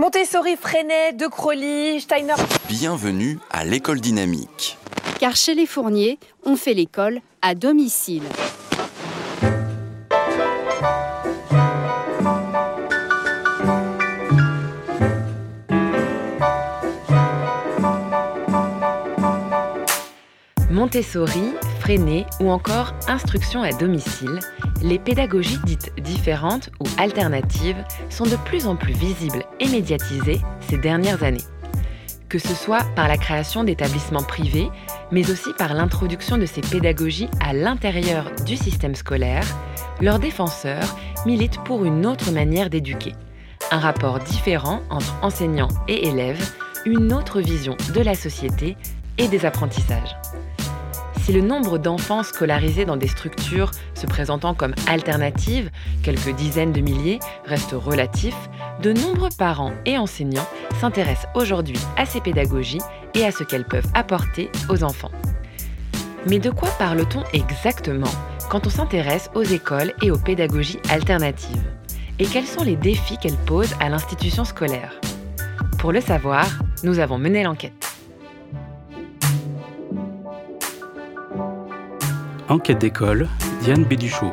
Montessori, Freinet, De Crowley, Steiner. Bienvenue à l'école dynamique. Car chez les Fourniers, on fait l'école à domicile. Montessori, Freinet ou encore instruction à domicile, les pédagogies dites différentes ou alternatives sont de plus en plus visibles et médiatisées ces dernières années. Que ce soit par la création d'établissements privés, mais aussi par l'introduction de ces pédagogies à l'intérieur du système scolaire, leurs défenseurs militent pour une autre manière d'éduquer. Un rapport différent entre enseignants et élèves, une autre vision de la société et des apprentissages. Si le nombre d'enfants scolarisés dans des structures se présentant comme alternatives, quelques dizaines de milliers, reste relatif, de nombreux parents et enseignants s'intéressent aujourd'hui à ces pédagogies et à ce qu'elles peuvent apporter aux enfants. Mais de quoi parle-t-on exactement quand on s'intéresse aux écoles et aux pédagogies alternatives? Et quels sont les défis qu'elles posent à l'institution scolaire? Pour le savoir, nous avons mené l'enquête. Enquête d'école, Diane Béduchot.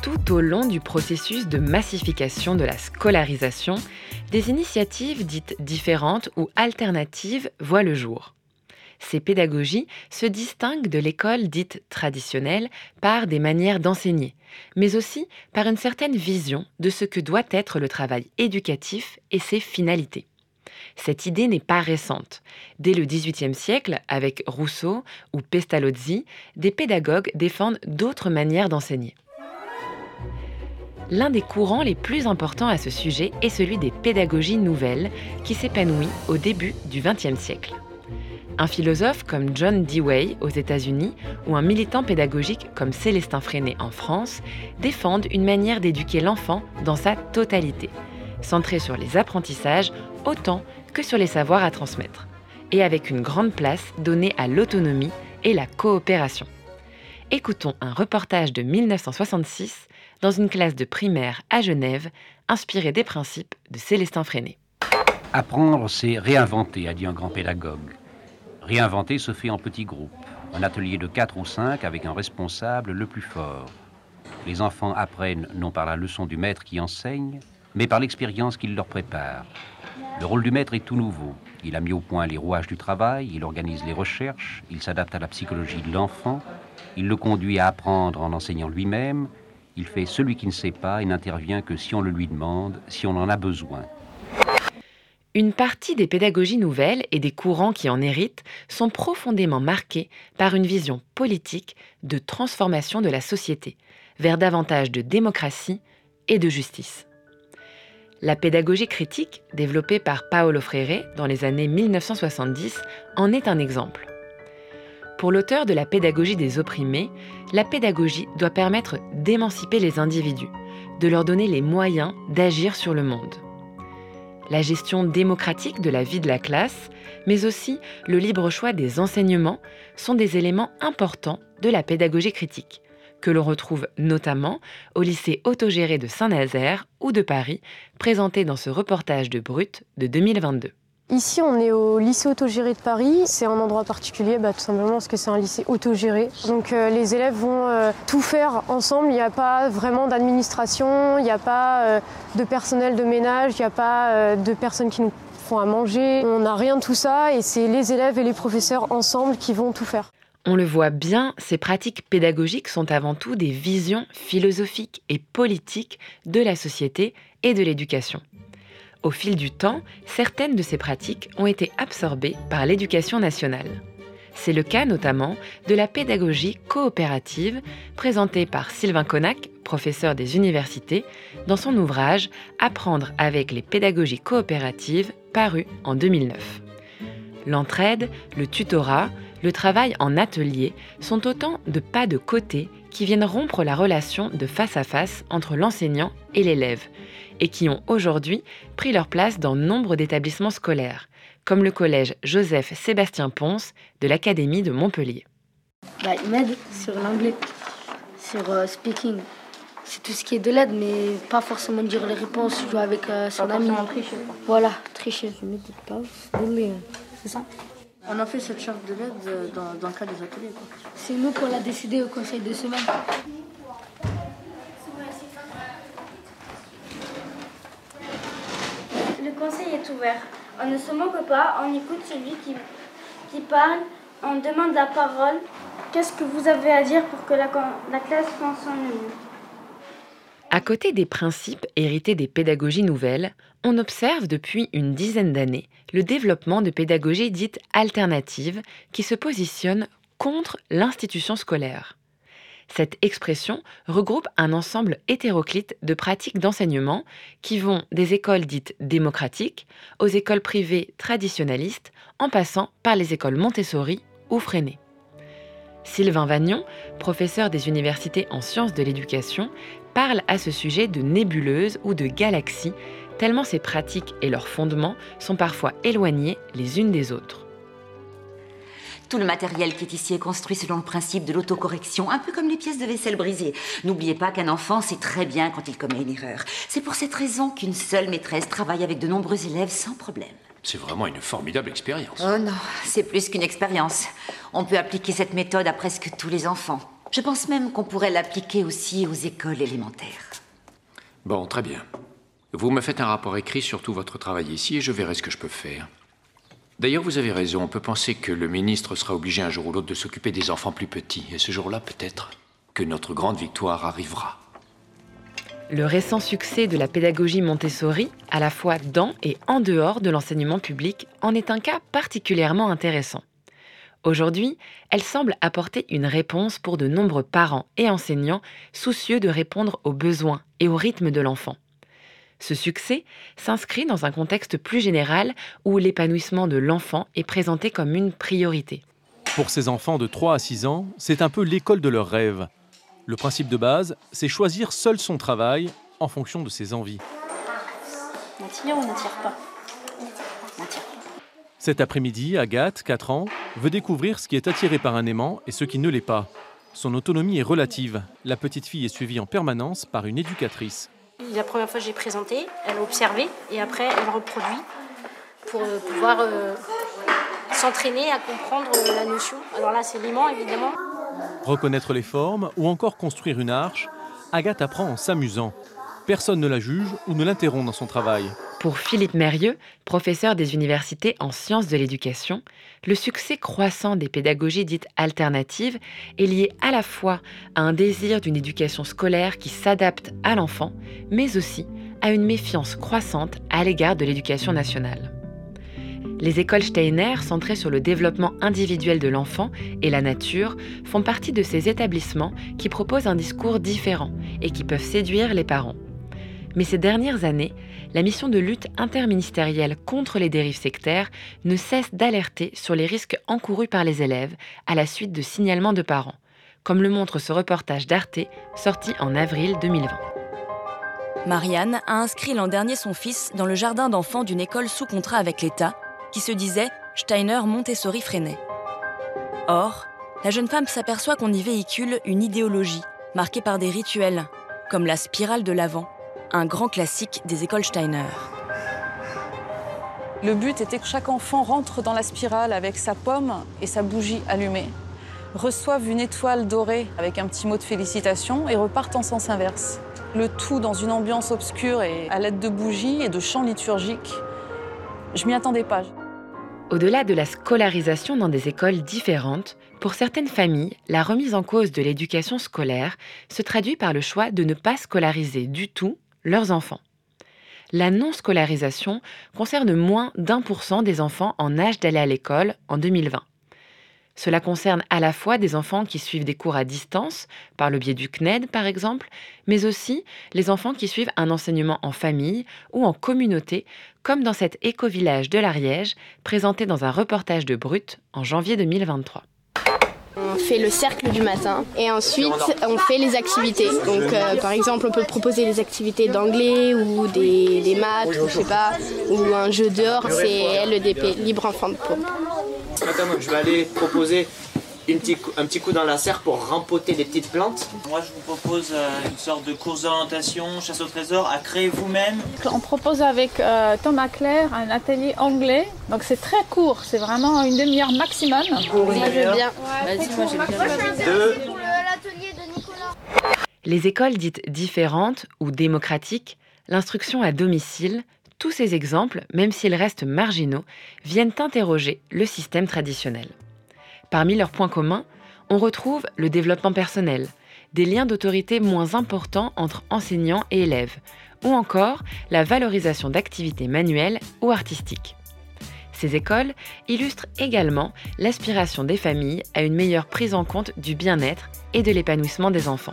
Tout au long du processus de massification de la scolarisation, des initiatives dites différentes ou alternatives voient le jour. Ces pédagogies se distinguent de l'école dite traditionnelle par des manières d'enseigner, mais aussi par une certaine vision de ce que doit être le travail éducatif et ses finalités. Cette idée n'est pas récente. Dès le XVIIIe siècle, avec Rousseau ou Pestalozzi, des pédagogues défendent d'autres manières d'enseigner. L'un des courants les plus importants à ce sujet est celui des pédagogies nouvelles, qui s'épanouit au début du XXe siècle. Un philosophe comme John Dewey aux États-Unis ou un militant pédagogique comme Célestin Freinet en France défendent une manière d'éduquer l'enfant dans sa totalité, centrée sur les apprentissages autant que sur les savoirs à transmettre, et avec une grande place donnée à l'autonomie et la coopération. Écoutons un reportage de 1966 dans une classe de primaire à Genève, inspiré des principes de Célestin Freinet. Apprendre, c'est réinventer, a dit un grand pédagogue. Réinventer se fait en petits groupes, un atelier de 4 ou 5 avec un responsable le plus fort. Les enfants apprennent non par la leçon du maître qui enseigne, mais par l'expérience qu'il leur prépare. Le rôle du maître est tout nouveau. Il a mis au point les rouages du travail, il organise les recherches, il s'adapte à la psychologie de l'enfant, il le conduit à apprendre en enseignant lui-même, il fait celui qui ne sait pas et n'intervient que si on le lui demande, si on en a besoin. Une partie des pédagogies nouvelles et des courants qui en héritent sont profondément marqués par une vision politique de transformation de la société vers davantage de démocratie et de justice. La pédagogie critique, développée par Paolo Freire dans les années 1970, en est un exemple. Pour l'auteur de la pédagogie des opprimés, la pédagogie doit permettre d'émanciper les individus, de leur donner les moyens d'agir sur le monde. La gestion démocratique de la vie de la classe, mais aussi le libre choix des enseignements sont des éléments importants de la pédagogie critique, que l'on retrouve notamment au lycée autogéré de Saint-Nazaire ou de Paris, présenté dans ce reportage de Brut de 2022. Ici, on est au lycée autogéré de Paris. C'est un endroit particulier, bah, tout simplement parce que c'est un lycée autogéré. Donc euh, les élèves vont euh, tout faire ensemble. Il n'y a pas vraiment d'administration, il n'y a pas euh, de personnel de ménage, il n'y a pas de personnes qui nous font à manger. On n'a rien de tout ça et c'est les élèves et les professeurs ensemble qui vont tout faire. On le voit bien, ces pratiques pédagogiques sont avant tout des visions philosophiques et politiques de la société et de l'éducation. Au fil du temps, certaines de ces pratiques ont été absorbées par l'éducation nationale. C'est le cas notamment de la pédagogie coopérative présentée par Sylvain Connac, professeur des universités, dans son ouvrage Apprendre avec les pédagogies coopératives paru en 2009. L'entraide, le tutorat, le travail en atelier sont autant de pas de côté qui viennent rompre la relation de face à face entre l'enseignant et l'élève, et qui ont aujourd'hui pris leur place dans nombre d'établissements scolaires, comme le collège Joseph Sébastien Ponce de l'Académie de Montpellier. Bah, il m'aide sur l'anglais. sur euh, speaking. C'est tout ce qui est de l'aide, mais pas forcément dire les réponses, jouer avec euh, son ami. tricher. Voilà, tricher. Je me dis pas, c'est ça On a fait cette charte de l'aide euh, dans, dans, le cadre des ateliers. C'est nous qu'on l'a décidé au conseil de semaine. Le conseil est ouvert. On ne se moque pas, on écoute celui qui, qui parle, on demande la parole. Qu'est-ce que vous avez à dire pour que la, la classe fonctionne mieux À côté des principes hérités des pédagogies nouvelles, on observe depuis une dizaine d'années le développement de pédagogies dites alternatives qui se positionnent contre l'institution scolaire. Cette expression regroupe un ensemble hétéroclite de pratiques d'enseignement qui vont des écoles dites démocratiques aux écoles privées traditionnalistes en passant par les écoles Montessori ou Freinet. Sylvain Vagnon, professeur des universités en sciences de l'éducation, parle à ce sujet de nébuleuses ou de galaxies, tellement ces pratiques et leurs fondements sont parfois éloignés les unes des autres. Tout le matériel qui est ici est construit selon le principe de l'autocorrection, un peu comme les pièces de vaisselle brisées. N'oubliez pas qu'un enfant sait très bien quand il commet une erreur. C'est pour cette raison qu'une seule maîtresse travaille avec de nombreux élèves sans problème. C'est vraiment une formidable expérience. Oh non, c'est plus qu'une expérience. On peut appliquer cette méthode à presque tous les enfants. Je pense même qu'on pourrait l'appliquer aussi aux écoles élémentaires. Bon, très bien. Vous me faites un rapport écrit sur tout votre travail ici et je verrai ce que je peux faire. D'ailleurs, vous avez raison. On peut penser que le ministre sera obligé un jour ou l'autre de s'occuper des enfants plus petits. Et ce jour-là, peut-être que notre grande victoire arrivera. Le récent succès de la pédagogie Montessori, à la fois dans et en dehors de l'enseignement public, en est un cas particulièrement intéressant. Aujourd'hui, elle semble apporter une réponse pour de nombreux parents et enseignants soucieux de répondre aux besoins et au rythme de l'enfant. Ce succès s'inscrit dans un contexte plus général où l'épanouissement de l'enfant est présenté comme une priorité. Pour ces enfants de 3 à 6 ans, c'est un peu l'école de leurs rêves. Le principe de base, c'est choisir seul son travail en fonction de ses envies. On tire ou on n'attire pas Cet après-midi, Agathe, 4 ans, veut découvrir ce qui est attiré par un aimant et ce qui ne l'est pas. Son autonomie est relative. La petite fille est suivie en permanence par une éducatrice. La première fois, j'ai présenté, elle a observé et après, elle reproduit pour euh, pouvoir euh, s'entraîner à comprendre euh, la notion. Alors là, c'est l'aimant, évidemment. Reconnaître les formes ou encore construire une arche, Agathe apprend en s'amusant. Personne ne la juge ou ne l'interrompt dans son travail. Pour Philippe Mérieux, professeur des universités en sciences de l'éducation, le succès croissant des pédagogies dites alternatives est lié à la fois à un désir d'une éducation scolaire qui s'adapte à l'enfant, mais aussi à une méfiance croissante à l'égard de l'éducation nationale. Les écoles Steiner, centrées sur le développement individuel de l'enfant et la nature, font partie de ces établissements qui proposent un discours différent et qui peuvent séduire les parents. Mais ces dernières années, la mission de lutte interministérielle contre les dérives sectaires ne cesse d'alerter sur les risques encourus par les élèves à la suite de signalements de parents, comme le montre ce reportage d'Arte sorti en avril 2020. Marianne a inscrit l'an dernier son fils dans le jardin d'enfants d'une école sous contrat avec l'État qui se disait Steiner Montessori Freinet. Or, la jeune femme s'aperçoit qu'on y véhicule une idéologie marquée par des rituels, comme la spirale de l'avant, un grand classique des écoles Steiner. Le but était que chaque enfant rentre dans la spirale avec sa pomme et sa bougie allumée, reçoive une étoile dorée avec un petit mot de félicitation et repartent en sens inverse. Le tout dans une ambiance obscure et à l'aide de bougies et de chants liturgiques. Je m'y attendais pas. Au-delà de la scolarisation dans des écoles différentes, pour certaines familles, la remise en cause de l'éducation scolaire se traduit par le choix de ne pas scolariser du tout leurs enfants. La non-scolarisation concerne moins d'un pour cent des enfants en âge d'aller à l'école en 2020. Cela concerne à la fois des enfants qui suivent des cours à distance, par le biais du CNED par exemple, mais aussi les enfants qui suivent un enseignement en famille ou en communauté, comme dans cet éco-village de l'Ariège, présenté dans un reportage de Brut en janvier 2023. Fait le cercle du matin et ensuite on fait les activités. Donc euh, par exemple on peut proposer des activités d'anglais ou des, des maths ou je sais pas ou un jeu dehors, c'est LEDP, libre enfant de peau. Ce matin je vais aller proposer un petit coup dans la serre pour rempoter les petites plantes. Moi, je vous propose euh, une sorte de course d'orientation, chasse au trésor, à créer vous-même. On propose avec euh, Thomas Claire un atelier anglais. Donc c'est très court, c'est vraiment une demi-heure maximum. Moi, je veux bien. Vas-y, moi, j'ai bien. Deux. l'atelier de Nicolas. Les écoles dites différentes ou démocratiques, l'instruction à domicile, tous ces exemples, même s'ils restent marginaux, viennent interroger le système traditionnel. Parmi leurs points communs, on retrouve le développement personnel, des liens d'autorité moins importants entre enseignants et élèves, ou encore la valorisation d'activités manuelles ou artistiques. Ces écoles illustrent également l'aspiration des familles à une meilleure prise en compte du bien-être et de l'épanouissement des enfants.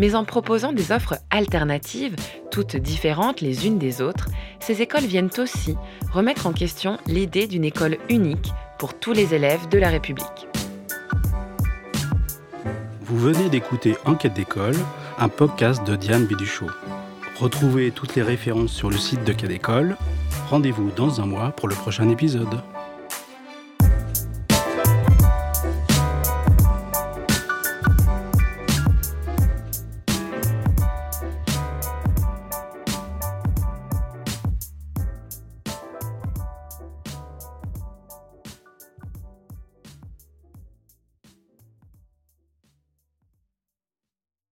Mais en proposant des offres alternatives, toutes différentes les unes des autres, ces écoles viennent aussi remettre en question l'idée d'une école unique pour tous les élèves de la République. Vous venez d'écouter Enquête d'école, un podcast de Diane Biduchot. Retrouvez toutes les références sur le site de Quai d'école. Rendez-vous dans un mois pour le prochain épisode.